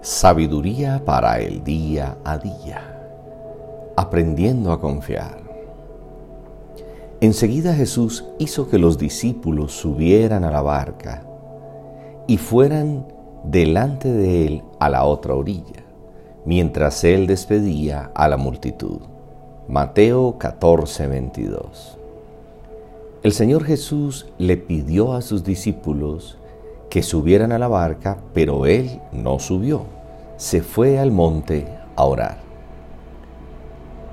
Sabiduría para el día a día. Aprendiendo a confiar. Enseguida Jesús hizo que los discípulos subieran a la barca y fueran delante de él a la otra orilla, mientras él despedía a la multitud. Mateo 14, 22. El Señor Jesús le pidió a sus discípulos que subieran a la barca, pero él no subió. Se fue al monte a orar.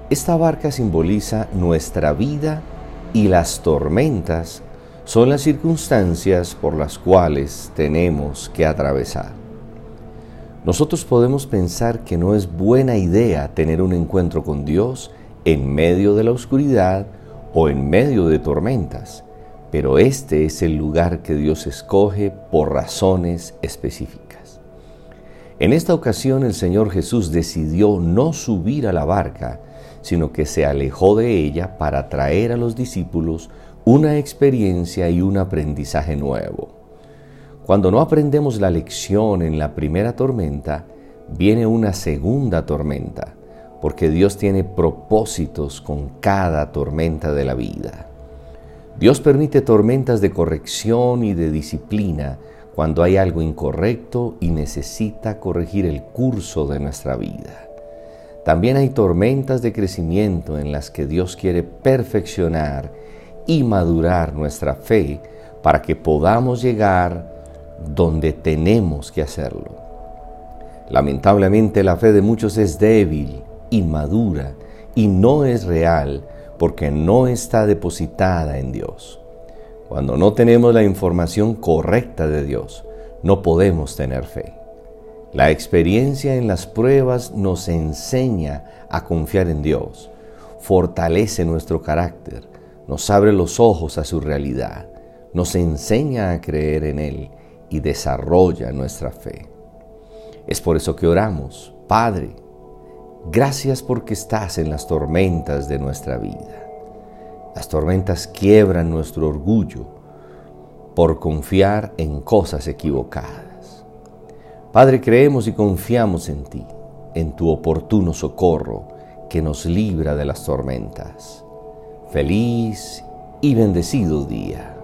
Esta barca simboliza nuestra vida y las tormentas son las circunstancias por las cuales tenemos que atravesar. Nosotros podemos pensar que no es buena idea tener un encuentro con Dios en medio de la oscuridad o en medio de tormentas, pero este es el lugar que Dios escoge por razones específicas. En esta ocasión el Señor Jesús decidió no subir a la barca, sino que se alejó de ella para traer a los discípulos una experiencia y un aprendizaje nuevo. Cuando no aprendemos la lección en la primera tormenta, viene una segunda tormenta, porque Dios tiene propósitos con cada tormenta de la vida. Dios permite tormentas de corrección y de disciplina cuando hay algo incorrecto y necesita corregir el curso de nuestra vida. También hay tormentas de crecimiento en las que Dios quiere perfeccionar y madurar nuestra fe para que podamos llegar donde tenemos que hacerlo. Lamentablemente la fe de muchos es débil, inmadura y no es real porque no está depositada en Dios. Cuando no tenemos la información correcta de Dios, no podemos tener fe. La experiencia en las pruebas nos enseña a confiar en Dios, fortalece nuestro carácter, nos abre los ojos a su realidad, nos enseña a creer en Él y desarrolla nuestra fe. Es por eso que oramos, Padre, Gracias porque estás en las tormentas de nuestra vida. Las tormentas quiebran nuestro orgullo por confiar en cosas equivocadas. Padre, creemos y confiamos en ti, en tu oportuno socorro que nos libra de las tormentas. Feliz y bendecido día.